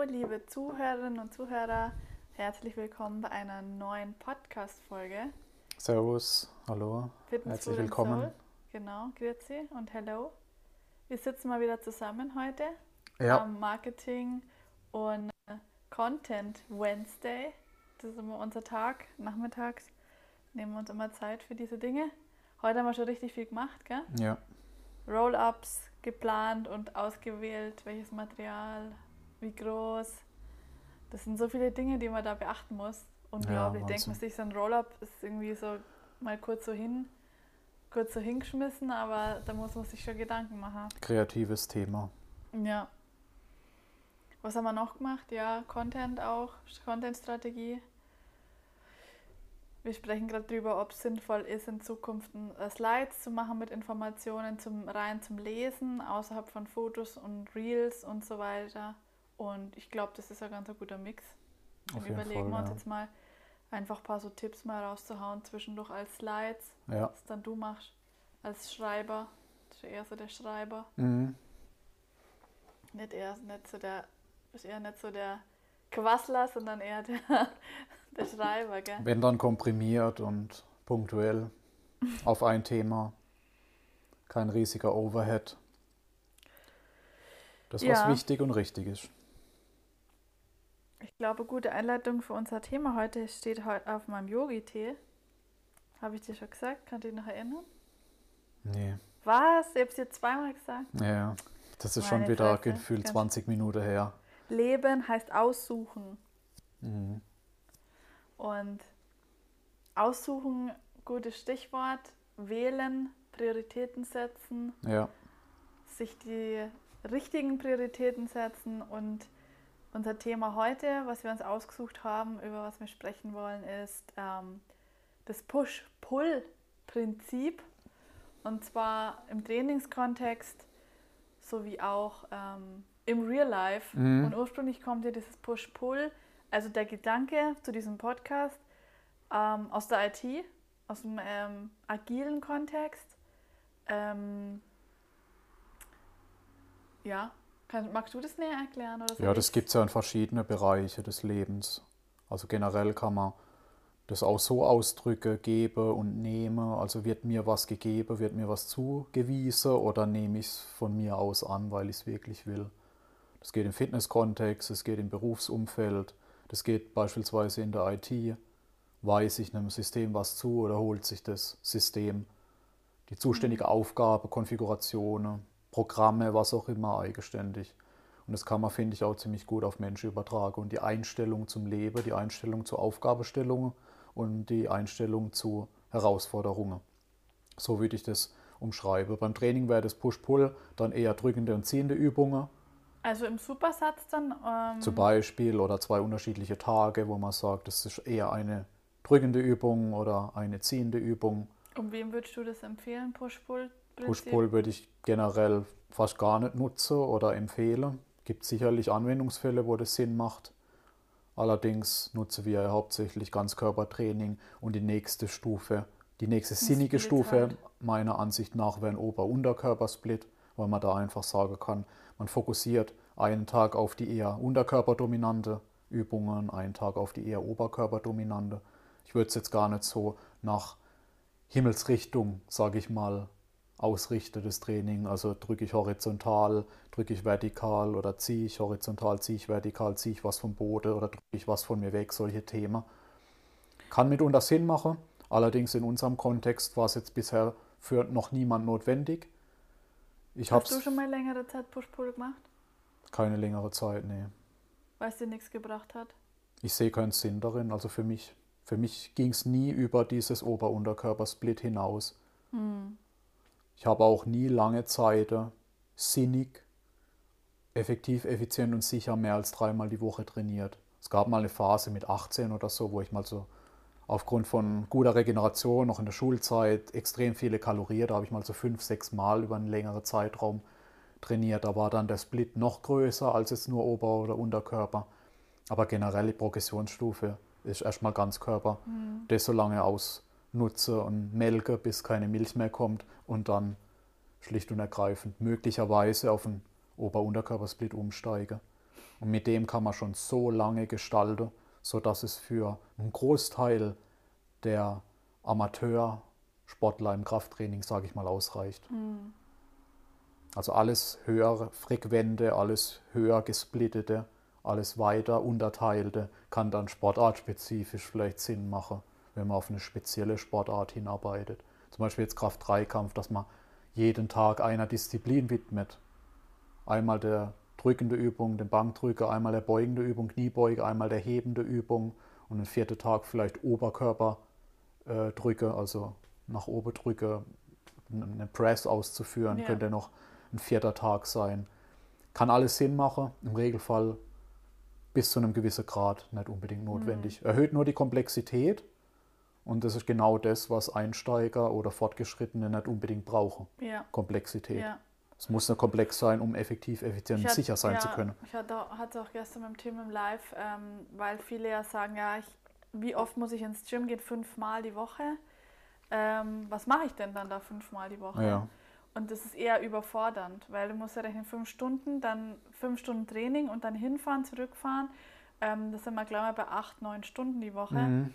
Hallo, liebe Zuhörerinnen und Zuhörer. Herzlich willkommen bei einer neuen Podcast-Folge. Servus, hallo. Fitness, Herzlich willkommen. Soul. Genau, grüezi und hello. Wir sitzen mal wieder zusammen heute Ja, am Marketing und Content Wednesday. Das ist immer unser Tag, nachmittags. Nehmen wir uns immer Zeit für diese Dinge. Heute haben wir schon richtig viel gemacht, gell? ja, Roll-ups geplant und ausgewählt, welches Material, wie groß. Das sind so viele Dinge, die man da beachten muss. Unglaublich. Denkt man sich, so ein Roll-up ist irgendwie so mal kurz so hin, kurz so hingeschmissen, aber da muss man sich schon Gedanken machen. kreatives Thema. Ja. Was haben wir noch gemacht? Ja, Content auch, Content-Strategie. Wir sprechen gerade drüber, ob es sinnvoll ist, in Zukunft äh, Slides zu machen mit Informationen zum rein zum Lesen, außerhalb von Fotos und Reels und so weiter. Und ich glaube, das ist ein ganz guter Mix. Auf jeden überlegen wir Fall, uns ja. jetzt mal einfach ein paar so Tipps mal rauszuhauen, zwischendurch als Slides, Ja, was dann du machst als Schreiber. Das ist eher so der Schreiber. mhm. Nicht eher nicht so der, ist eher nicht so der Quassler, sondern eher der, der Schreiber, gell? wenn dann komprimiert und punktuell auf ein Thema. Kein riesiger Overhead. Das, was Ja. wichtig und richtig ist. Ich glaube, gute Einleitung für unser Thema heute steht heute auf meinem Yogi-Tee. Habe ich dir schon gesagt? Kannst du dich noch erinnern? Nee, Was? Ich habe es dir zweimal gesagt. ja. Das ist Meine schon wieder Fresse, gefühlt ganz- 20 Minuten her. Leben heißt aussuchen. Mhm. Und aussuchen, gutes Stichwort. Wählen, Prioritäten setzen, Ja, sich die richtigen Prioritäten setzen und unser Thema heute, was wir uns ausgesucht haben, über was wir sprechen wollen, ist ähm, das Push-Pull-Prinzip und zwar im Trainingskontext sowie auch ähm, im Real Life. Mhm. Und ursprünglich kommt ja dieses Push-Pull, also der Gedanke zu diesem Podcast ähm, aus der IT, aus dem ähm, agilen Kontext. Ähm, ja, Kann, magst du das näher erklären? Oder ja das gibt es ja in verschiedene Bereiche des Lebens. Also generell kann man das auch so ausdrücken, gebe und nehme. Also wird mir was gegeben, wird mir was zugewiesen oder nehme ich es von mir aus an, weil ich es wirklich will. Das geht im Fitnesskontext, es geht im Berufsumfeld, das geht beispielsweise in der IT. Weiß ich einem System was zu oder holt sich das System die zuständige Aufgabe, Konfigurationen, Programme, was auch immer eigenständig. Und das kann man, finde ich, auch ziemlich gut auf Menschen übertragen. Und die Einstellung zum Leben, die Einstellung zu Aufgabestellungen und die Einstellung zu Herausforderungen. So würde ich das umschreiben. Beim Training wäre das Push-Pull dann eher drückende und ziehende Übungen Also im Supersatz dann. Ähm, zum Beispiel oder zwei unterschiedliche Tage, wo man sagt, das ist eher eine drückende Übung oder eine ziehende Übung. Und wem würdest du das empfehlen, Push-Pull? Push-Pull würde ich generell fast gar nicht nutzen oder empfehlen. Gibt sicherlich Anwendungsfälle, wo das Sinn macht. Allerdings nutzen wir hauptsächlich Ganzkörpertraining und die nächste Stufe, die nächste sinnige Split Stufe halt. meiner Ansicht nach wäre ein Ober-Unterkörpersplit, weil man da einfach sagen kann, man fokussiert einen Tag auf die eher unterkörperdominante Übungen, einen Tag auf die eher oberkörperdominante. Ich würde es jetzt gar nicht so nach Himmelsrichtung, sage ich mal, ausrichte das Training. Also drücke ich horizontal, drücke ich vertikal oder ziehe ich horizontal, ziehe ich vertikal, ziehe ich was vom Boden oder drücke ich was von mir weg, solche Themen. Kann mitunter Sinn machen, allerdings in unserem Kontext war es jetzt bisher für noch niemand notwendig. Ich Hast du schon mal längere Zeit Push-Pull gemacht, keine längere Zeit, nee. weil es dir nichts gebracht hat? Ich sehe keinen Sinn darin. Also für mich, für mich ging es nie über dieses Ober-Unterkörper-Split hinaus. Hm. Ich habe auch nie lange Zeit sinnig, effektiv, effizient und sicher mehr als dreimal die Woche trainiert. Es gab mal eine Phase mit 18 oder so, wo ich mal so aufgrund von guter Regeneration, noch in der Schulzeit, extrem viele Kalorien, da habe ich mal so fünf, sechs Mal über einen längeren Zeitraum trainiert. Da war dann der Split noch größer als jetzt nur Ober- oder Unterkörper. Aber generell die Progressionsstufe ist erstmal Ganzkörper. Das so lange ausnutze und melke, bis keine Milch mehr kommt und dann schlicht und ergreifend möglicherweise auf einen Ober-Unterkörpersplit umsteige. Und mit dem kann man schon so lange gestalten, sodass es für einen Großteil der Amateursportler im Krafttraining, sage ich mal, ausreicht. Mhm. Also alles höher frequente, alles höher gesplittete, alles weiter unterteilte kann dann sportartspezifisch vielleicht Sinn machen, wenn man auf eine spezielle Sportart hinarbeitet. Zum Beispiel jetzt Kraft-3-Kampf, dass man jeden Tag einer Disziplin widmet. Einmal der drückende Übung, den Bankdrücker, einmal der beugende Übung, Kniebeuge, einmal der hebende Übung und den vierten Tag vielleicht Oberkörperdrücke, äh, also nach oben drücke, eine Press auszuführen, ja. könnte noch ein vierter Tag sein. Kann alles Sinn machen, im Regelfall bis zu einem gewissen Grad nicht unbedingt notwendig. Mhm. Erhöht nur die Komplexität und das ist genau das, was Einsteiger oder Fortgeschrittene nicht unbedingt brauchen. Ja. Komplexität. Ja. Es muss ja komplex sein, um effektiv, effizient und sicher sein ja, zu können. Ich hatte auch gestern beim Team im Live, ähm, weil viele ja sagen, ja, ich, wie oft muss ich ins Gym gehen? Fünfmal die Woche. Ähm, was mache ich denn dann da fünfmal die Woche? Ja. Und das ist eher überfordernd, weil du musst ja rechnen, fünf Stunden, dann fünf Stunden Training und dann hinfahren, zurückfahren. Ähm, das sind wir, glaube ich, bei acht, neun Stunden die Woche. Mhm.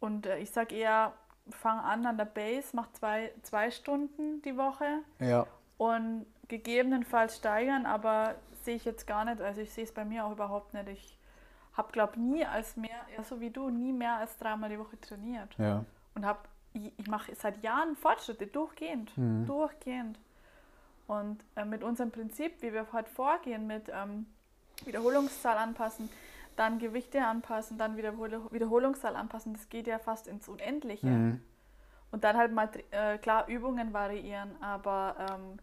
Und äh, ich sage eher, fang an an der Base, mach zwei, zwei Stunden die Woche. Ja. Und gegebenenfalls steigern, aber sehe ich jetzt gar nicht. Also ich sehe es bei mir auch überhaupt nicht. Ich habe, glaube ich, nie als mehr, ja, so wie du, nie mehr als dreimal die Woche trainiert. Ja. Und habe ich mache seit Jahren Fortschritte, durchgehend, Mhm. durchgehend. Und äh, mit unserem Prinzip, wie wir heute vorgehen, mit ähm, Wiederholungszahl anpassen, dann Gewichte anpassen, dann Wiederhol Wiederholungszahl anpassen, das geht ja fast ins Unendliche. Mhm. Und dann halt mal, äh, klar, Übungen variieren, aber ähm,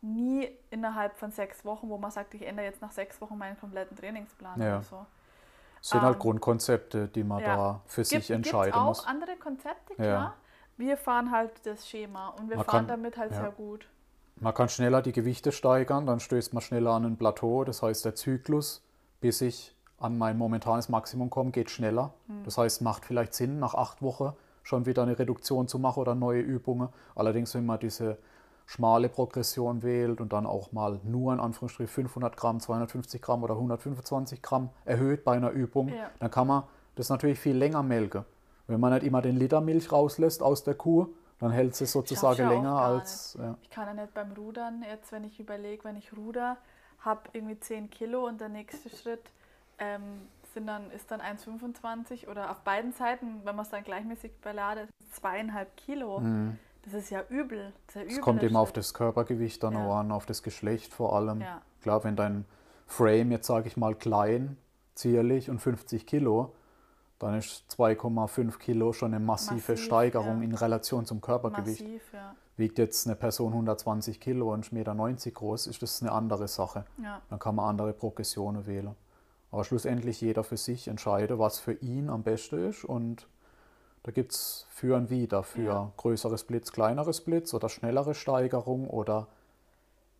nie innerhalb von sechs Wochen, wo man sagt, ich ändere jetzt nach sechs Wochen meinen kompletten Trainingsplan Ja. oder so. Es sind halt Ähm, Grundkonzepte, die man ja. da für sich Gibt- entscheiden gibt's auch muss. andere Konzepte, Ja. klar. Wir fahren halt das Schema und wir Man fahren kann- damit halt ja. sehr gut. Man kann schneller die Gewichte steigern, dann stößt man schneller an ein Plateau. Das heißt, der Zyklus, bis ich an mein momentanes Maximum komme, geht schneller. Hm. Das heißt, macht vielleicht Sinn, nach acht Wochen schon wieder eine Reduktion zu machen oder neue Übungen. Allerdings, wenn man diese schmale Progression wählt und dann auch mal nur in Anführungsstrichen 500 Gramm, 250 Gramm oder 125 Gramm erhöht bei einer Übung, Ja. dann kann man das natürlich viel länger melken. Wenn man nicht immer den Liter Milch rauslässt aus der Kuh, dann hält sie sozusagen ja länger als. Ja. Ich kann ja nicht beim Rudern, jetzt wenn ich überlege, wenn ich ruder, habe irgendwie 10 Kilo und der nächste Schritt ähm, sind dann, ist dann 1,25 oder auf beiden Seiten, wenn man es dann gleichmäßig beladet, zweieinhalb Kilo. Mhm. Das ist ja übel. Das ja Es übel, kommt der immer auf das Körpergewicht dann Ja. auch an, auf das Geschlecht vor allem. Ja. Klar, wenn dein Frame jetzt, sage ich mal, klein, zierlich und 50 Kilo, dann ist 2,5 Kilo schon eine massive Massiv, Steigerung ja. in Relation zum Körpergewicht. Massiv, ja. Wiegt jetzt eine Person 120 Kilo und ist 1,90 Meter groß, ist das eine andere Sache. ja. Dann kann man andere Progressionen wählen. Aber schlussendlich jeder für sich entscheide, was für ihn am besten ist. Und da gibt es für und wieder, für Ja. größere Splits, kleinere Splits oder schnellere Steigerung oder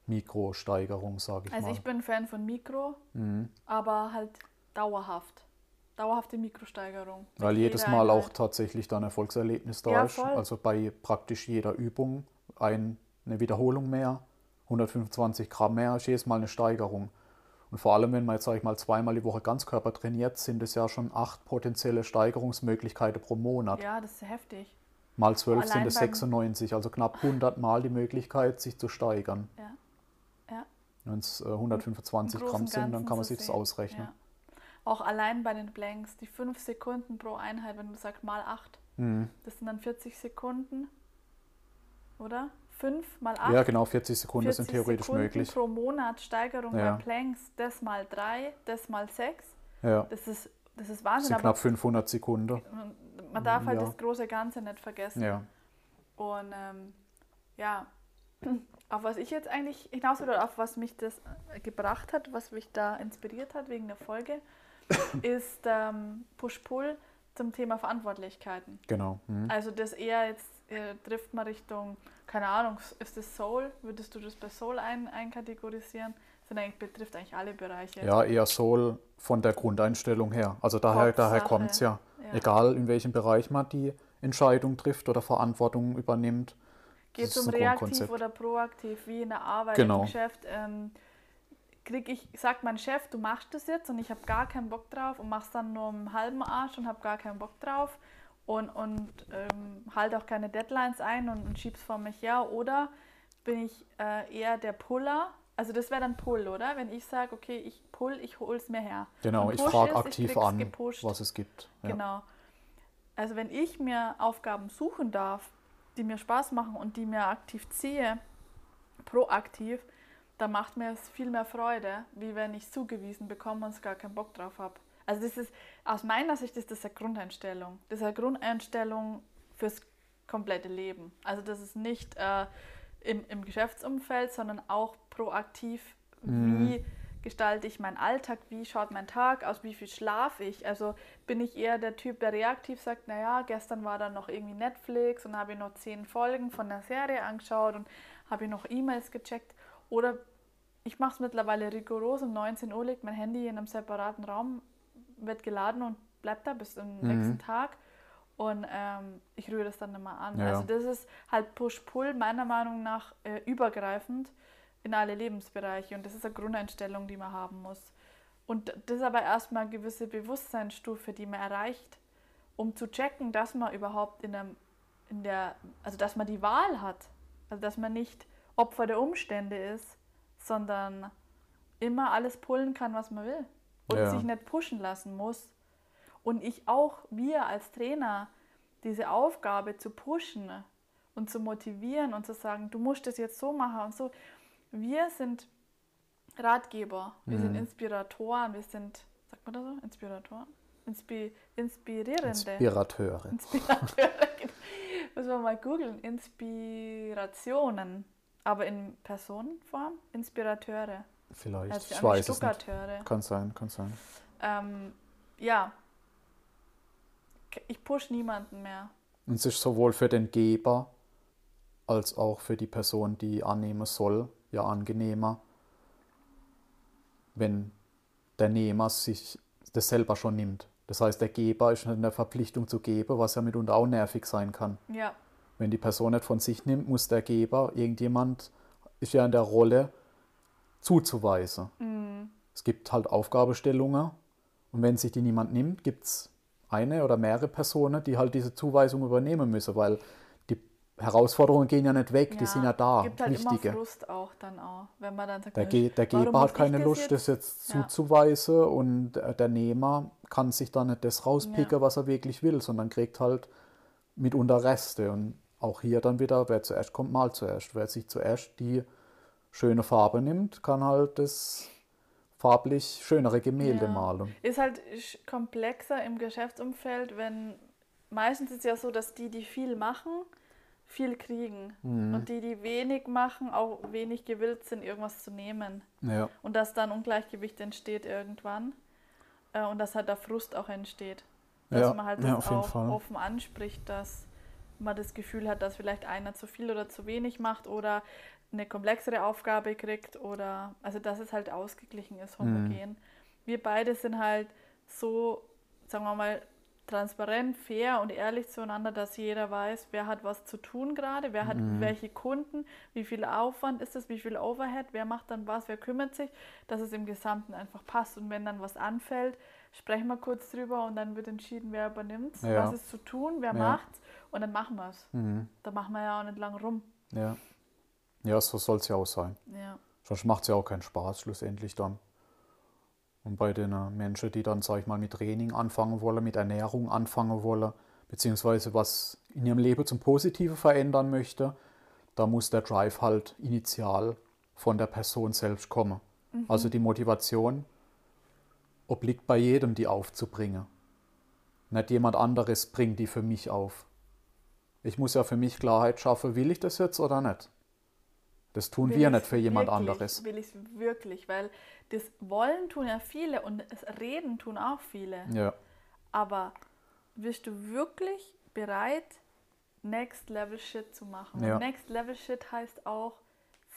Mikrosteigerung, sage ich Also mal. ich bin Fan von Mikro, Mhm. aber halt dauerhaft. Dauerhafte Mikrosteigerung. Weil jedes Mal auch tatsächlich dann Erfolgserlebnis da Ja, ist. voll. Also bei praktisch jeder Übung ein, eine Wiederholung mehr, 125 Gramm mehr ist jedes Mal eine Steigerung. Und vor allem, wenn man jetzt, sag ich mal, zweimal die Woche Ganzkörper trainiert, sind es ja schon acht potenzielle Steigerungsmöglichkeiten pro Monat. Ja, das ist heftig. Mal zwölf sind es beim- 96, also knapp 100 Mal die Möglichkeit, sich zu steigern. Ja. Ja. Wenn es äh, 125 Im Gramm sind, dann kann man sich das ausrechnen. Ja. Auch allein bei den Blanks, die 5 Sekunden pro Einheit, wenn du sagst mal 8, Mhm. das sind dann 40 Sekunden, oder? 5 mal 8. Ja, genau, 40 Sekunden sind theoretisch Sekunden möglich. pro Monat Steigerung Ja. bei Planks, das mal 3, das mal 6. Ja, Das ist, das ist das Wahnsinn, sind aber knapp 500 Sekunden. man, darf halt Ja. das große Ganze nicht vergessen. Ja. Und ähm, ja, auf was ich jetzt eigentlich hinaus will, oder auf was mich das äh, gebracht hat, was mich da inspiriert hat wegen der Folge, ist ähm, Push-Pull zum Thema Verantwortlichkeiten. Genau. Mhm. Also das eher jetzt äh, trifft man Richtung, keine Ahnung, ist das Soul? Würdest du das bei Soul ein, einkategorisieren? Das eigentlich, betrifft eigentlich alle Bereiche. Ja, eher Soul von der Grundeinstellung her. Also daher, daher kommt es ja. Ja. Egal in welchem Bereich man die Entscheidung trifft oder Verantwortung übernimmt. Geht es um reaktiv oder proaktiv, wie in der Arbeit, Genau. im Geschäft? Ähm, krieg ich, sagt mein Chef, du machst das jetzt und ich habe gar keinen Bock drauf und mach's dann nur im halben Arsch und habe gar keinen Bock drauf und, und ähm, halte auch keine Deadlines ein und, und schieb's vor mich her. Oder bin ich äh, eher der Puller? Also das wäre dann Pull, oder? Wenn ich sage, okay, ich pull, ich hol's mir her. Genau, ich frage aktiv krieg's an, gepusht. was es gibt. Ja. Genau. Also wenn ich mir Aufgaben suchen darf, die mir Spaß machen und die mir aktiv ziehe, proaktiv, dann macht mir es viel mehr Freude, wie wenn ich zugewiesen bekomme und gar keinen Bock drauf habe. Also das ist, aus meiner Sicht ist das eine Grundeinstellung. Das ist eine Grundeinstellung fürs komplette Leben. Also das ist nicht äh, im, im Geschäftsumfeld, sondern auch proaktiv, Mhm. wie gestalte ich meinen Alltag, wie schaut mein Tag aus, wie viel schlafe ich. Also bin ich eher der Typ, der reaktiv sagt, naja, gestern war dann noch irgendwie Netflix und habe ich noch zehn Folgen von der Serie angeschaut und habe ich noch E-Mails gecheckt. Oder ich mache es mittlerweile rigoros, um 19 Uhr liegt mein Handy in einem separaten Raum, wird geladen und bleibt da bis zum Mhm. nächsten Tag. Und ähm, ich rühre das dann immer an. Ja. Also das ist halt Push-Pull meiner Meinung nach äh, übergreifend in alle Lebensbereiche. Und das ist eine Grundeinstellung, die man haben muss. Und das ist aber erstmal eine gewisse Bewusstseinsstufe, die man erreicht, um zu checken, dass man überhaupt in, einem, in der, also dass man die Wahl hat. Also dass man nicht Opfer der Umstände ist, sondern immer alles pullen kann, was man will. Und Ja. sich nicht pushen lassen muss. Und ich auch, wir als Trainer, diese Aufgabe zu pushen und zu motivieren und zu sagen, du musst das jetzt so machen und so. Wir sind Ratgeber, wir sind Mhm. Inspiratoren, wir sind, sagt man das so? Inspiratoren? Inspi Inspirierende. Inspirateure. Inspirateure. Muss man mal googeln. Inspirationen. Aber in Personenform? Inspirateure. Vielleicht. Also ich an weiß es nicht. Stuckateure. Kann sein, kann sein. Ähm, ja. Ich push niemanden mehr. Und es ist sowohl für den Geber als auch für die Person, die annehmen soll, ja angenehmer, wenn der Nehmer sich das selber schon nimmt. Das heißt, der Geber ist in der Verpflichtung zu geben, was ja mitunter auch nervig sein kann. Ja. Wenn die Person nicht von sich nimmt, muss der Geber, irgendjemand ist ja in der Rolle, zuzuweisen. Mhm. Es gibt halt Aufgabestellungen und wenn sich die niemand nimmt, gibt es eine oder mehrere Personen, die halt diese Zuweisung übernehmen müssen, weil die Herausforderungen gehen ja nicht weg, die sind ja da, gibt halt wichtige. immer Frust auch dann auch, wenn man dann sagt, Der, Ge der Geber hat keine ich Lust, jetzt? das jetzt Ja. zuzuweisen und der Nehmer kann sich dann nicht das rauspicken, Ja. was er wirklich will, sondern kriegt halt mitunter Reste. Und auch hier dann wieder, wer zuerst kommt, mal zuerst. Wer sich zuerst die schöne Farbe nimmt, kann halt das farblich schönere Gemälde Ja. malen. Ist halt komplexer im Geschäftsumfeld, wenn meistens ist es ja so, dass die, die viel machen, viel kriegen. Mhm. Und die, die wenig machen, auch wenig gewillt sind, irgendwas zu nehmen. Ja, Und dass dann Ungleichgewicht entsteht irgendwann. Äh, und dass halt der Frust auch entsteht. Dass Ja, man halt ja, das auch Fall. offen anspricht, dass man das Gefühl hat, dass vielleicht einer zu viel oder zu wenig macht oder eine komplexere Aufgabe kriegt oder also dass es halt ausgeglichen ist, homogen. Wir beide sind halt so, sagen wir mal, transparent, fair und ehrlich zueinander, dass jeder weiß, wer hat was zu tun gerade, wer hat welche Kunden, wie viel Aufwand ist es, wie viel Overhead, wer macht dann was, wer kümmert sich, dass es im Gesamten einfach passt. Und wenn dann was anfällt, sprechen wir kurz drüber und dann wird entschieden, wer übernimmt Ja. was ist zu tun, wer Ja. macht's und dann machen wir es. mhm. Da machen wir ja auch nicht lang rum. ja. Ja, so soll es ja auch sein. Ja. Sonst macht es ja auch keinen Spaß schlussendlich dann. Und bei den äh, Menschen, die dann, sag ich mal, mit Training anfangen wollen, mit Ernährung anfangen wollen, beziehungsweise was in ihrem Leben zum Positiven verändern möchte, da muss der Drive halt initial von der Person selbst kommen. Also die Motivation obliegt bei jedem, die aufzubringen. Nicht jemand anderes bringt die für mich auf. Ich muss ja für mich Klarheit schaffen, will ich das jetzt oder nicht? Das tun Will wir nicht für jemand wirklich, anderes. Will ich es wirklich, weil das Wollen tun ja viele und das Reden tun auch viele. Ja, Aber bist du wirklich bereit, Next Level Shit zu machen? Ja. Next Level Shit heißt auch,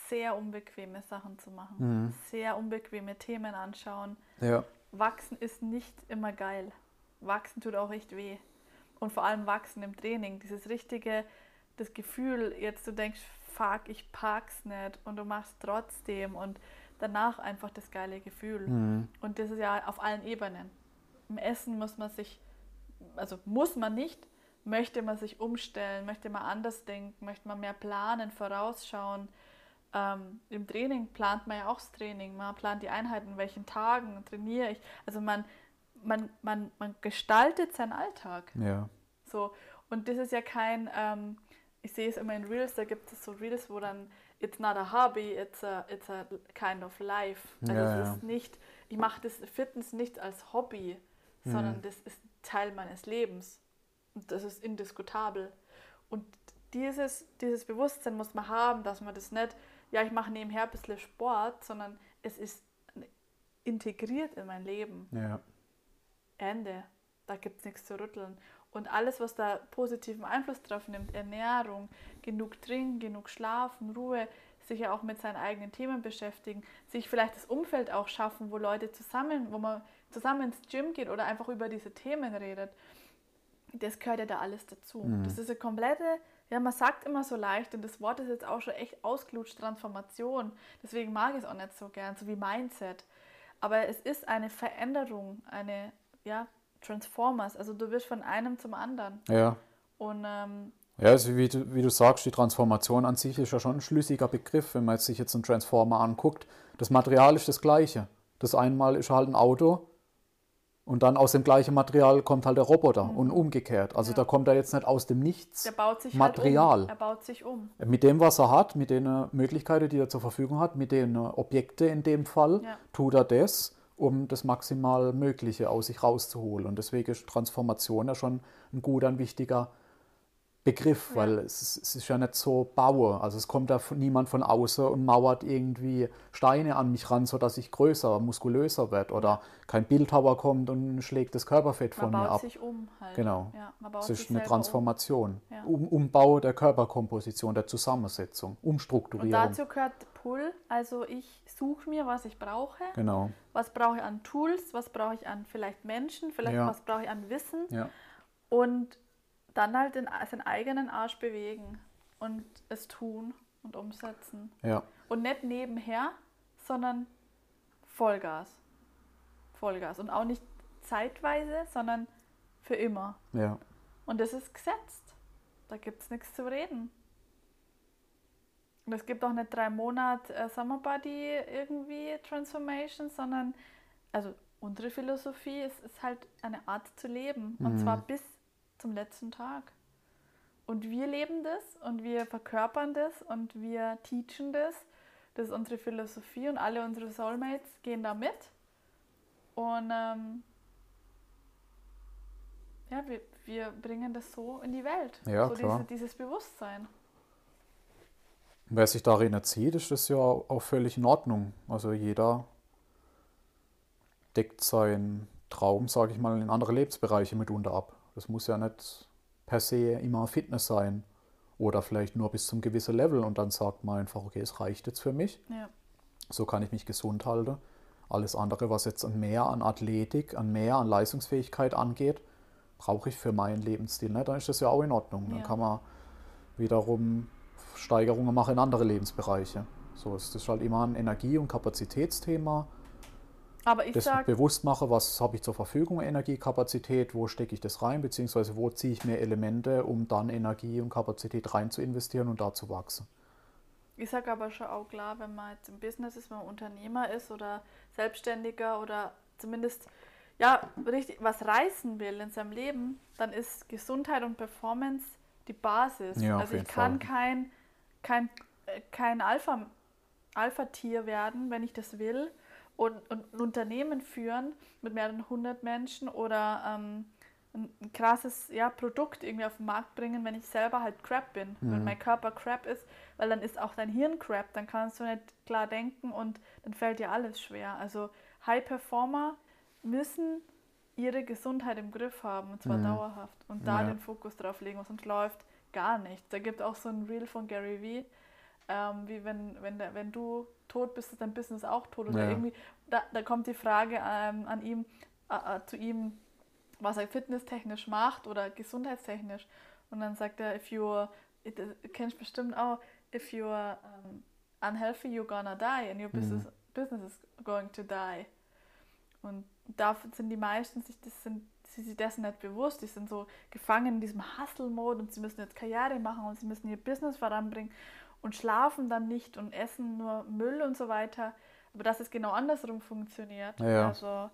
sehr unbequeme Sachen zu machen. Mhm. Sehr unbequeme Themen anschauen. ja, Wachsen ist nicht immer geil. Wachsen tut auch echt weh. Und vor allem wachsen im Training. Dieses richtige, das Gefühl, jetzt du denkst, fuck, ich pack's nicht und du machst trotzdem und danach einfach das geile Gefühl. Mhm. Und das ist ja auf allen Ebenen. Im Essen muss man sich, also muss man nicht, möchte man sich umstellen, möchte man anders denken, möchte man mehr planen, vorausschauen. Ähm, Im Training plant man ja auch das Training, man plant die Einheiten, welchen Tagen trainiere ich. Also man, man, man, man gestaltet seinen Alltag. Ja. So. Und das ist ja kein, ähm, ich sehe es immer in Reels, da gibt es so Reels, wo dann it's not a hobby, it's a, it's a kind of life. Also ja, es ist nicht, ich mache das Fitness nicht als Hobby, mhm. sondern das ist Teil meines Lebens. Und das ist indiskutabel. Und dieses, dieses Bewusstsein muss man haben, dass man das nicht, ja, ich mache nebenher ein bisschen Sport, sondern es ist integriert in mein Leben. Ja. Ende. Da gibt es nichts zu rütteln. Und alles, was da positiven Einfluss drauf nimmt, Ernährung, genug trinken, genug schlafen, Ruhe, sich ja auch mit seinen eigenen Themen beschäftigen, sich vielleicht das Umfeld auch schaffen, wo Leute zusammen, wo man zusammen ins Gym geht oder einfach über diese Themen redet, das gehört ja da alles dazu. Mhm. Das ist eine komplette, ja, man sagt immer so leicht und das Wort ist jetzt auch schon echt ausgelutscht, Transformation. Deswegen mag ich es auch nicht so gern, so wie Mindset. Aber es ist eine Veränderung, eine, ja, Transformers. Also du wirst von einem zum anderen. Ja. Und ähm, ja, also wie du, wie du sagst, die Transformation an sich ist ja schon ein schlüssiger Begriff, wenn man sich jetzt einen Transformer anguckt. Das Material ist das gleiche. Das einmal ist halt ein Auto und dann aus dem gleichen Material kommt halt der Roboter mhm. und umgekehrt. Also ja. da kommt er jetzt nicht aus dem Nichts der baut sich Material. Halt um. Er baut sich um. Mit dem, was er hat, mit den Möglichkeiten, die er zur Verfügung hat, mit den Objekten in dem Fall, ja. tut er das um das maximal Mögliche aus sich rauszuholen. Und deswegen ist Transformation ja schon ein guter, ein wichtiger Begriff, ja. weil es, es, ist ja nicht so baue. Also es kommt da niemand von außen und mauert irgendwie Steine an mich ran, sodass ich größer, muskulöser werde. Oder kein Bildhauer kommt und schlägt das Körperfett man von mir ab. Man baut sich um halt. Genau. Ja, das ist eine Transformation. Um. Ja. Um, Umbau der Körperkomposition, der Zusammensetzung, Umstrukturierung. Und dazu gehört Pull. Also ich suche mir, was ich brauche. Genau. Was brauche ich an Tools, was brauche ich an vielleicht Menschen, vielleicht ja. was brauche ich an Wissen. Ja. Und dann halt den, seinen eigenen Arsch bewegen und es tun und umsetzen. Ja. Und nicht nebenher, sondern Vollgas. Vollgas. Und auch nicht zeitweise, sondern für immer. Ja. Und das ist gesetzt. Da gibt es nichts zu reden. Und es gibt auch nicht drei Monate äh, Summer Body irgendwie Transformation, sondern also unsere Philosophie ist, ist halt eine Art zu leben. Und mhm. zwar bis zum letzten Tag. Und wir leben das und wir verkörpern das und wir teachen das. Das ist unsere Philosophie und alle unsere Soulmates gehen da mit. Und ähm, ja, wir, wir bringen das so in die Welt. Ja, so klar. Diese, dieses Bewusstsein. Wer sich darin erzieht, ist das ja auch völlig in Ordnung. Also jeder deckt seinen Traum, sage ich mal, in andere Lebensbereiche mitunter ab. Das muss ja nicht per se immer Fitness sein oder vielleicht nur bis zum gewissen Level und dann sagt man einfach, okay, es reicht jetzt für mich. Ja. So kann ich mich gesund halten. Alles andere, was jetzt mehr an Athletik, an mehr an Leistungsfähigkeit angeht, brauche ich für meinen Lebensstil nicht. Dann ist das ja auch in Ordnung. Dann kann man wiederum Steigerungen machen in andere Lebensbereiche. So ist das halt immer ein Energie- und Kapazitätsthema aber ich das sag, bewusst mache, was habe ich zur Verfügung, Energiekapazität, wo stecke ich das rein, beziehungsweise wo ziehe ich mir Elemente, um dann Energie und Kapazität rein zu investieren und da zu wachsen. Ich sage aber schon auch klar, wenn man jetzt im Business ist, wenn man Unternehmer ist oder Selbstständiger oder zumindest ja, richtig was reißen will in seinem Leben, dann ist Gesundheit und Performance die Basis. Ja, also ich kann Fall. kein, kein, äh, kein Alpha, Alpha-Tier werden, wenn ich das will und, und ein Unternehmen führen mit mehreren hundert Menschen oder ähm, ein, ein krasses ja, Produkt irgendwie auf den Markt bringen, wenn ich selber halt crap bin, mhm. wenn mein Körper crap ist, weil dann ist auch dein Hirn crap, dann kannst du nicht klar denken und dann fällt dir alles schwer. Also High Performer müssen ihre Gesundheit im Griff haben und zwar mhm. dauerhaft und da ja. den Fokus drauf legen, sonst läuft gar nichts. Da gibt auch so ein Reel von Gary Vee, ähm, wie wenn, wenn, der, wenn du tot bist, ist dein Business auch tot. Oder ja. irgendwie, da, da kommt die Frage ähm, an ihm, äh, äh, zu ihm, was er fitnesstechnisch macht oder gesundheitstechnisch. Und dann sagt er, if you're, it, kennst bestimmt auch, if you're um, unhealthy, you're gonna die and your business, mhm. business is going to die. Und da sind die meisten sich, das sind, sie sich dessen nicht bewusst. Die sind so gefangen in diesem Hustle-Mode und sie müssen jetzt Karriere machen und sie müssen ihr Business voranbringen und schlafen dann nicht und essen nur Müll und so weiter. Aber dass es genau andersrum funktioniert. Ja. Also,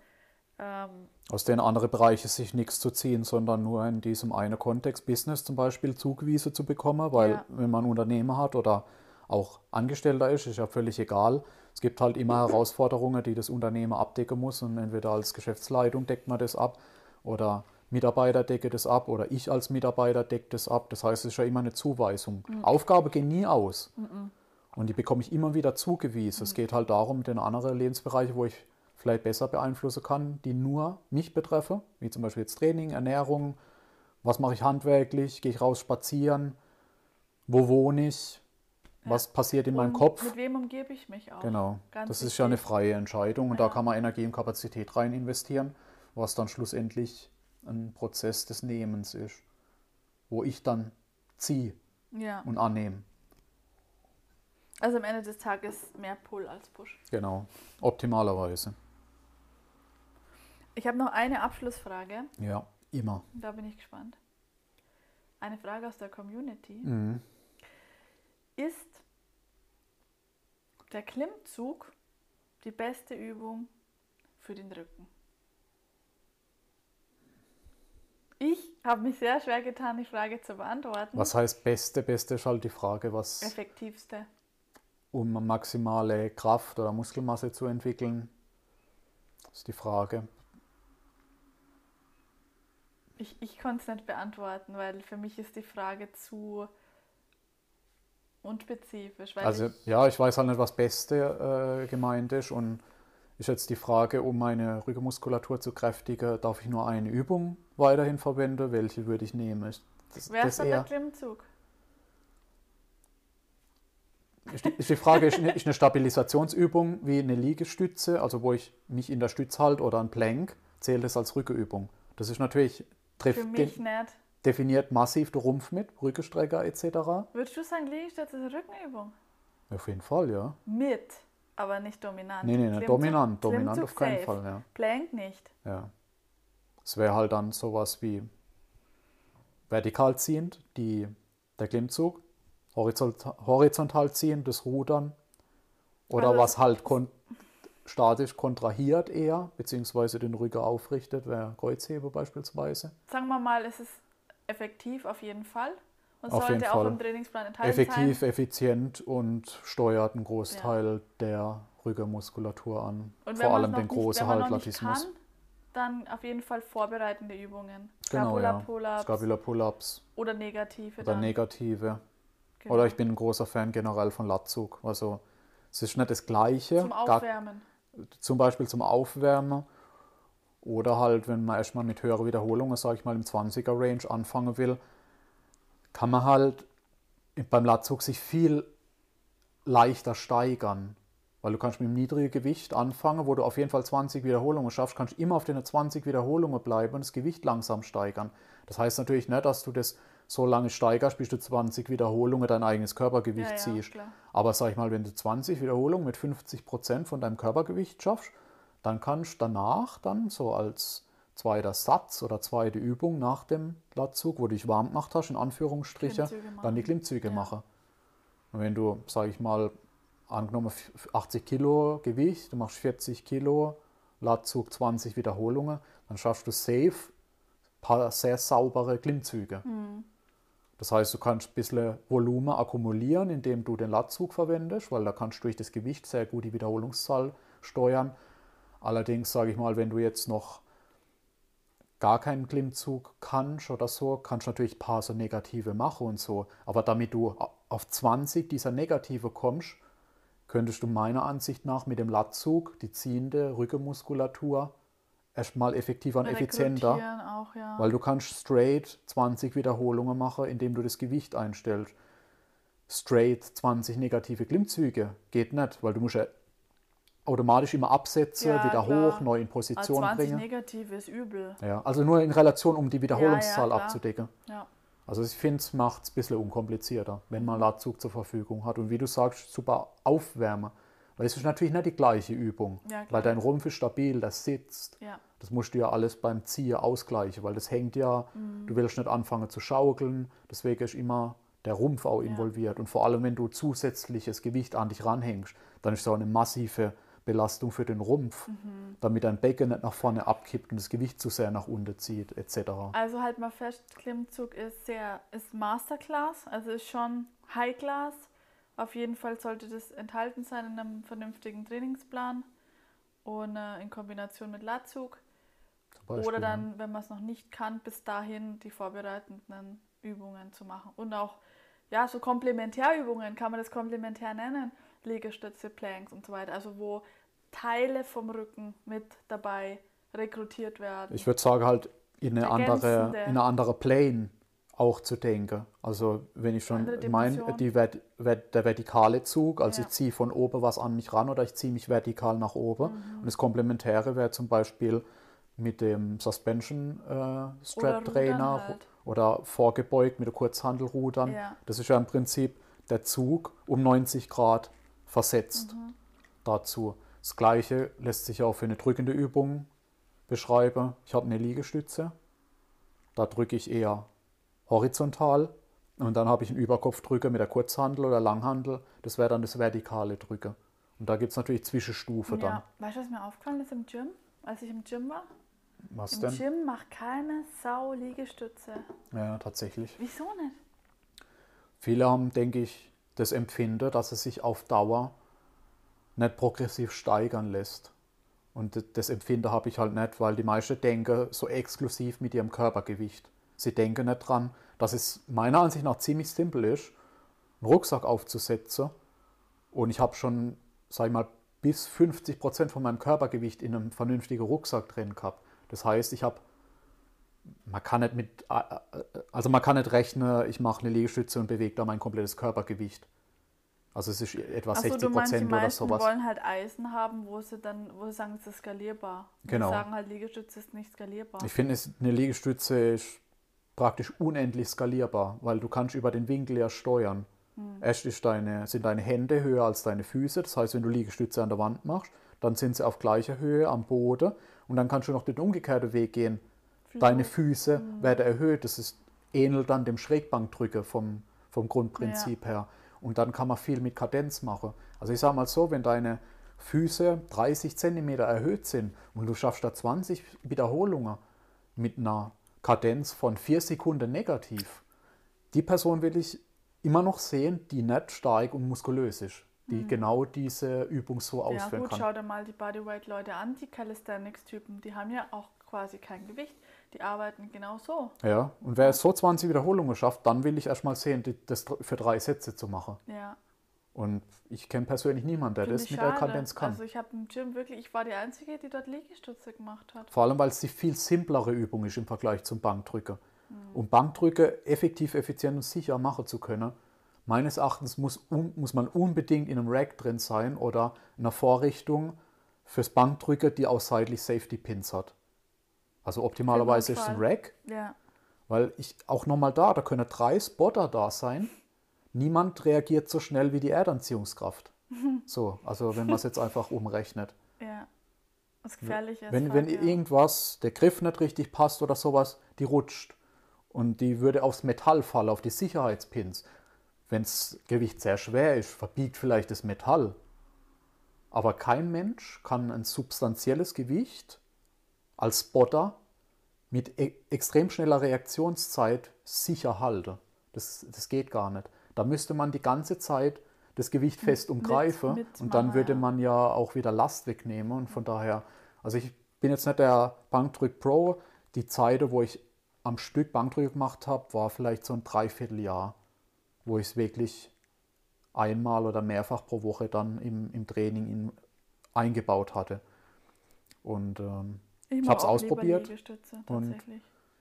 ähm, Aus denen andere Bereiche sich nichts zu ziehen, sondern nur in diesem einen Kontext Business zum Beispiel zugewiesen zu bekommen, weil Ja. wenn man Unternehmer hat oder auch Angestellter ist, ist ja völlig egal. Es gibt halt immer Herausforderungen, die das Unternehmen abdecken muss und entweder als Geschäftsleitung deckt man das ab oder Mitarbeiter decke das ab oder ich als Mitarbeiter decke das ab. Das heißt, es ist ja immer eine Zuweisung. Aufgabe geht nie aus. Und die bekomme ich immer wieder zugewiesen. Es geht halt darum, den anderen Lebensbereiche, wo ich vielleicht besser beeinflussen kann, die nur mich betreffen, wie zum Beispiel jetzt Training, Ernährung, was mache ich handwerklich, gehe ich raus spazieren, wo wohne ich, was passiert in meinem und Kopf. Mit wem umgebe ich mich auch? Genau, Ganz das ist ja eine freie Entscheidung und Ja. da kann man Energie und Kapazität rein investieren, was dann schlussendlich ein Prozess des Nehmens ist, wo ich dann ziehe Ja. und annehme. Also am Ende des Tages mehr Pull als Push. Genau, optimalerweise. Ich habe noch eine Abschlussfrage. Ja, immer. Da bin ich gespannt. Eine Frage aus der Community. Mhm. Ist der Klimmzug die beste Übung für den Rücken? Ich habe mich sehr schwer getan, die Frage zu beantworten. Was heißt beste? Beste ist halt die Frage, was Effektivste. um maximale Kraft oder Muskelmasse zu entwickeln. Ist die Frage. Ich, ich konnte es nicht beantworten, weil für mich ist die Frage zu unspezifisch. Also ich, ja, ich weiß halt nicht, was Beste äh, gemeint ist und ist jetzt die Frage, um meine Rückenmuskulatur zu kräftigen, darf ich nur eine Übung weiterhin verwenden? Welche würde ich nehmen? Das, ist dann der Klimmzug? ist, die, Frage, ist eine, ist eine Stabilisationsübung wie eine Liegestütze, also wo ich mich in der Stütze halte oder ein Plank, zählt das als Rückenübung? Das ist natürlich, trifft, Für mich nicht. definiert massiv der Rumpf mit, Rückenstrecker etc. Würdest du sagen, Liegestütze ist eine Rückenübung? Auf jeden Fall, ja. Mit, aber nicht dominant. Nee, nee, Klimmzug- dominant, dominant auf keinen safe. Fall, ja. Plank nicht. Ja. Es wäre halt dann sowas wie vertikal ziehend, die, der Klimmzug, horizontal, horizontal ziehend, das Rudern oder Also was halt kon statisch kontrahiert eher, beziehungsweise den Rücken aufrichtet, wäre Kreuzhebe beispielsweise. Sagen wir mal, es ist effektiv auf jeden Fall und Auf sollte jeden auch Fall. im Trainingsplan enthalten Effektiv, sein. effizient und steuert einen Großteil der Rückenmuskulatur an. Und Vor allem den großen Latissimus. kann, dann auf jeden Fall vorbereitende Übungen. Genau, ja. Scapula Pull-ups oder negative oder dann. negative. Genau. Oder ich bin ein großer Fan generell von Latzug. Also es ist nicht das Gleiche. Zum gar- Aufwärmen. zum Beispiel zum Aufwärmen. Oder halt, wenn man erstmal mit höheren Wiederholungen, sage ich mal, im 20er Range anfangen will, kann man halt beim Latzug sich viel leichter steigern. Weil du kannst mit einem niedrigen Gewicht anfangen, wo du auf jeden Fall 20 Wiederholungen schaffst, kannst du immer auf den 20 Wiederholungen bleiben und das Gewicht langsam steigern. Das heißt natürlich nicht, dass du das so lange steigerst, bis du 20 Wiederholungen dein eigenes Körpergewicht Ja, ja, ziehst. klar. Aber sag ich mal, wenn du 20 Wiederholungen mit 50 Prozent von deinem Körpergewicht schaffst, dann kannst du danach dann so als zweiter Satz oder zweite Übung nach dem Latzug, wo du dich warm gemacht hast, in Anführungsstriche, dann die Klimmzüge Ja. machen. Und wenn du, sag ich mal, angenommen 80 Kilo Gewicht, du machst 40 Kilo, Latzug 20 Wiederholungen, dann schaffst du safe ein paar sehr saubere Klimmzüge. Hm. Das heißt, du kannst ein bisschen Volumen akkumulieren, indem du den Latzug verwendest, weil da kannst du durch das Gewicht sehr gut die Wiederholungszahl steuern. Allerdings sage ich mal, wenn du jetzt noch gar keinen Klimmzug kannst oder so, kannst du natürlich ein paar so negative machen und so. Aber damit du auf 20 dieser negative kommst, könntest du meiner Ansicht nach mit dem Latzug die ziehende Rückenmuskulatur erstmal effektiver und effizienter. Auch, ja. Weil du kannst straight 20 Wiederholungen machen, indem du das Gewicht einstellst. Straight 20 negative Klimmzüge geht nicht, weil du musst ja automatisch immer absetzen, Ja, wieder klar. hoch, neu in Position 20 bringen. negative ist übel. Ja, also nur in Relation, um die Wiederholungszahl abzudecken. Ja. Also ich finde, es macht es ein bisschen unkomplizierter, wenn man Latzug zur Verfügung hat. Und wie du sagst, super aufwärmen. Weil es ist natürlich nicht die gleiche Übung. Ja, weil dein Rumpf ist stabil, das sitzt. Ja. Das musst du ja alles beim Ziehen ausgleichen, weil das hängt ja, Mhm. du willst nicht anfangen zu schaukeln, deswegen ist immer der Rumpf auch involviert. Und vor allem, wenn du zusätzliches Gewicht an dich ranhängst, dann ist es auch eine massive Belastung für den Rumpf, Mhm. damit dein Becken nicht nach vorne abkippt und das Gewicht zu sehr nach unten zieht, etc. Also halt mal fest, Klimmzug ist sehr, ist Masterclass, also ist schon High Class. Auf jeden Fall sollte das enthalten sein in einem vernünftigen Trainingsplan und äh, in Kombination mit Latzug. Beispiel, Oder dann, wenn man es noch nicht kann, bis dahin die vorbereitenden Übungen zu machen. Und auch, ja, so Komplementärübungen, kann man das komplementär nennen. Liegestütze, Planks und so weiter. Also wo Teile vom Rücken mit dabei rekrutiert werden. Ich würde sagen, halt in eine, andere, Ergänzende. in eine andere Plane auch zu denken. Also wenn ich schon Andere meine, Vert, der vertikale Zug, also Ja. ich ziehe von oben was an mich ran oder ich ziehe mich vertikal nach oben. Mhm. Und das Komplementäre wäre zum Beispiel mit dem Suspension äh, Strap Rudern Trainer halt. oder vorgebeugt mit der Kurzhandelrudern. Ja. Das ist ja im Prinzip der Zug um 90 Grad versetzt Mhm. dazu. Das gleiche lässt sich auch für eine drückende Übung beschreiben. Ich habe eine Liegestütze, da drücke ich eher horizontal und dann habe ich einen Überkopfdrücker mit der Kurzhandel oder Langhandel. Das wäre dann das vertikale Drücken. Und da gibt es natürlich Zwischenstufe dann. Ja, weißt du, was mir aufgefallen ist im Gym, als ich im Gym war? Was Im denn? Gym macht keine Sau Liegestütze. Ja, tatsächlich. Wieso nicht? Viele haben, denke ich, das Empfinden, dass es sich auf Dauer nicht progressiv steigern lässt. Und das Empfinden habe ich halt nicht, weil die meisten denken so exklusiv mit ihrem Körpergewicht. Sie denken nicht dran, dass es meiner Ansicht nach ziemlich simpel ist, einen Rucksack aufzusetzen. Und ich habe schon, sag ich mal, bis 50 Prozent von meinem Körpergewicht in einem vernünftigen Rucksack drin gehabt. Das heißt, ich habe man kann nicht mit, äh, also man kann nicht rechnen, ich mache eine Liegestütze und bewege da mein komplettes Körpergewicht. Also es ist etwa Achso, 60 du meinst, die Prozent oder sowas. wollen halt Eisen haben, wo sie dann, wo sie sagen, es ist skalierbar. Genau. Die sagen halt, Liegestütze ist nicht skalierbar. Ich finde, eine Liegestütze ist praktisch unendlich skalierbar, weil du kannst über den Winkel ja steuern. Hm. Erst ist deine, sind deine Hände höher als deine Füße, das heißt, wenn du Liegestütze an der Wand machst, dann sind sie auf gleicher Höhe am Boden und dann kannst du noch den umgekehrten Weg gehen. Deine Füße Hm. werden erhöht, das ist, ähnelt dann dem Schrägbankdrücken vom, vom Grundprinzip her. Und dann kann man viel mit Kadenz machen. Also ich sage mal so, wenn deine Füße 30 Zentimeter erhöht sind und du schaffst da 20 Wiederholungen mit einer Kadenz von 4 Sekunden negativ, die Person will ich immer noch sehen, die nicht stark und muskulös ist, die genau diese Übung so. Ja ausführen gut, kann. schau dir mal die Bodyweight-Leute an, die Calisthenics-Typen, die haben ja auch quasi kein Gewicht. Die arbeiten genau so. Ja, und wer so 20 Wiederholungen schafft, dann will ich erstmal sehen, die- das für drei Sätze zu machen. Ja. Und ich kenne persönlich niemanden, der Find das mit der. Kadenz kann. Also ich habe im Gym wirklich, ich war die Einzige, die dort Liegestütze gemacht hat. Vor allem, weil es die viel simplere Übung ist im Vergleich zum Bankdrücken. Mhm. Um Bankdrücke effektiv, effizient und sicher machen zu können, meines Erachtens muss, un, muss man unbedingt in einem Rack drin sein oder einer Vorrichtung fürs Bankdrücken, die auch seitlich Safety Pins hat. Also optimalerweise ist es ein. Rack, Ja. weil ich auch nochmal da, da können drei Spotter da sein. Niemand reagiert so schnell wie die Erdanziehungskraft. So, also wenn man es jetzt einfach umrechnet. Ja. Was gefährlich ist. Wenn, halt, wenn ja. irgendwas, der Griff nicht richtig passt oder sowas, die rutscht. Und die würde aufs Metall fallen, auf die Sicherheitspins. Wenn das Gewicht sehr schwer ist, verbiegt vielleicht das Metall. Aber kein Mensch kann ein substanzielles Gewicht als Spotter mit e extrem schneller Reaktionszeit sicher halten. Das, das geht gar nicht. Da müsste man die ganze Zeit das Gewicht fest Mit- umgreifen mitmachen, und dann würde man ja auch wieder Last wegnehmen. Und von daher, also ich bin jetzt nicht der Bankdrück Pro. Die Zeit, wo ich am Stück Bankdrück gemacht habe, war vielleicht so ein Dreivierteljahr, wo ich es wirklich einmal oder mehrfach pro Woche dann im, im Training in, eingebaut hatte. Und ähm, ich mag habe es ausprobiert und-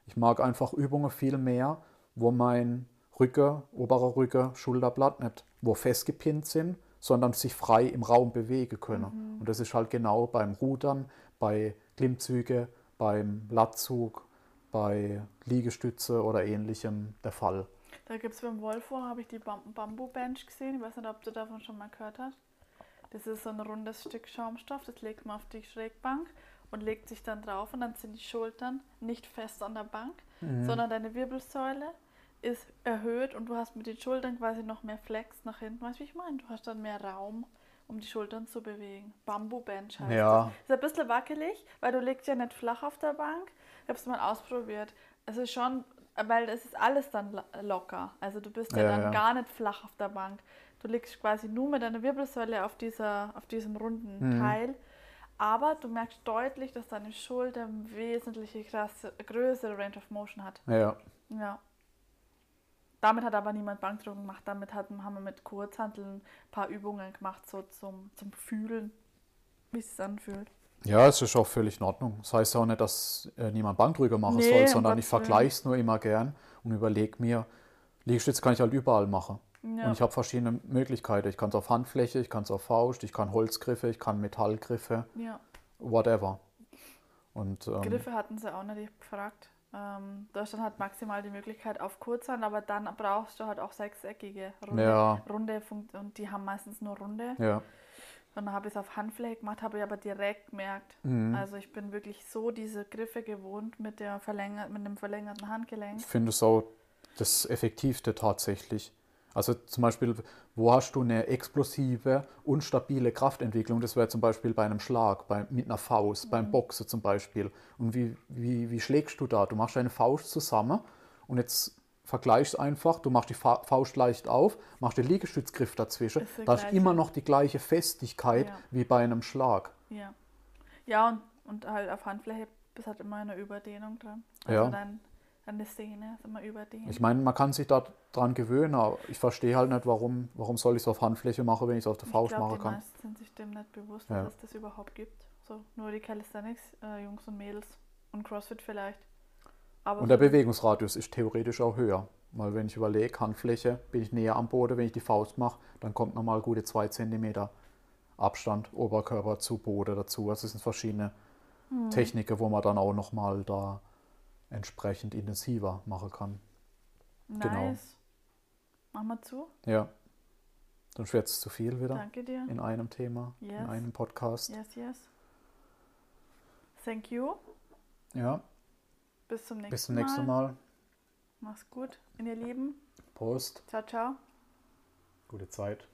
ich mag einfach Übungen viel mehr, wo mein Rücken, oberer Rücken, Schulterblatt nicht wo festgepinnt sind, sondern sich frei im Raum bewegen können. Und das ist halt genau beim Rudern, bei Klimmzüge, beim Latzug, bei Liegestütze oder ähnlichem der Fall. Da gibt es beim Volvo, habe ich die Bam Bamboo Bench gesehen. Ich weiß nicht, ob du davon schon mal gehört hast. Das ist so ein rundes Stück Schaumstoff, das legt man auf die Schrägbank und legt sich dann drauf und dann sind die Schultern nicht fest an der Bank, Mhm. sondern deine Wirbelsäule ist erhöht und du hast mit den Schultern quasi noch mehr Flex nach hinten. Weißt du, wie ich meine? Du hast dann mehr Raum, um die Schultern zu bewegen. Bamboo Bench heißt Ja. das. Ist ein bisschen wackelig, weil du legst ja nicht flach auf der Bank. Ich habe es mal ausprobiert. Es ist schon, weil es ist alles dann lo- locker. Also du bist ja, Ja, dann ja. gar nicht flach auf der Bank. Du liegst quasi nur mit deiner Wirbelsäule auf, dieser, auf diesem runden Mhm. Teil. Aber du merkst deutlich, dass deine Schulter eine wesentliche krasse, größere Range of Motion hat. Ja. Ja. Damit hat aber niemand Bankdrücken gemacht. Damit hat, haben wir mit Kurzhanteln ein paar Übungen gemacht, so zum, zum Fühlen, wie es sich anfühlt. Ja, es ist auch völlig in Ordnung. Das heißt ja auch nicht, dass äh, niemand Bankdrücker machen Nee, soll, sondern ich vergleiche es nur immer gern und überlege mir, Liegestütz kann ich halt überall machen. Ja. Und ich habe verschiedene Möglichkeiten. Ich kann es auf Handfläche, ich kann es auf Faust, ich kann Holzgriffe, ich kann Metallgriffe, ja. whatever. Und ähm, Griffe hatten sie auch nicht gefragt. Ähm, Deutschland hat maximal die Möglichkeit auf Kurzhand, aber dann brauchst du halt auch sechseckige runde, Ja. runde und die haben meistens nur runde. ja, Und dann habe ich es auf Handfläche gemacht, habe ich aber direkt gemerkt. Mhm. Also ich bin wirklich so diese Griffe gewohnt mit, der verlängert, mit dem verlängerten Handgelenk. ich finde es auch das Effektivste tatsächlich. Also zum Beispiel, wo hast du eine explosive und stabile Kraftentwicklung? Das wäre zum Beispiel bei einem Schlag, bei, mit einer Faust, beim Boxen zum Beispiel. Und wie, wie, wie schlägst du da? Du machst deine Faust zusammen und jetzt vergleichst einfach, du machst die Fa Faust leicht auf, machst den Liegestützgriff dazwischen. Da ist gleiche. immer noch die gleiche Festigkeit Ja. wie bei einem Schlag. Ja. Ja, und, und halt auf Handfläche ist halt immer eine Überdehnung dran. Also Ja. Dein, deine Szene ist immer überdehnt. Ich meine, man kann sich da dran gewöhnen, aber ich verstehe halt nicht, warum, warum soll ich es auf Handfläche machen, wenn ich es auf der Ich Faust glaub, machen die kann. meisten sind sich dem nicht bewusst, Ja. dass es das überhaupt gibt. So, nur die Calisthenics, äh, Jungs und Mädels und CrossFit vielleicht. Aber Und der Bewegungsradius ist theoretisch auch höher. Weil wenn ich überlege, Handfläche, bin ich näher am Boden, wenn ich die Faust mache, dann kommt nochmal gute 2 cm Abstand Oberkörper zu Boden dazu. Also es sind verschiedene Hm. Techniken, wo man dann auch nochmal da entsprechend intensiver machen kann. nice. genau. Mach mal zu. Ja. Dann wird es zu viel wieder Danke dir. in einem Thema, in Yes. einem Podcast. Yes, yes. Thank you. Ja, Bis zum nächsten bis zum nächsten Mal. Mach's gut, ihr Lieben. Prost, Ciao, ciao. gute Zeit.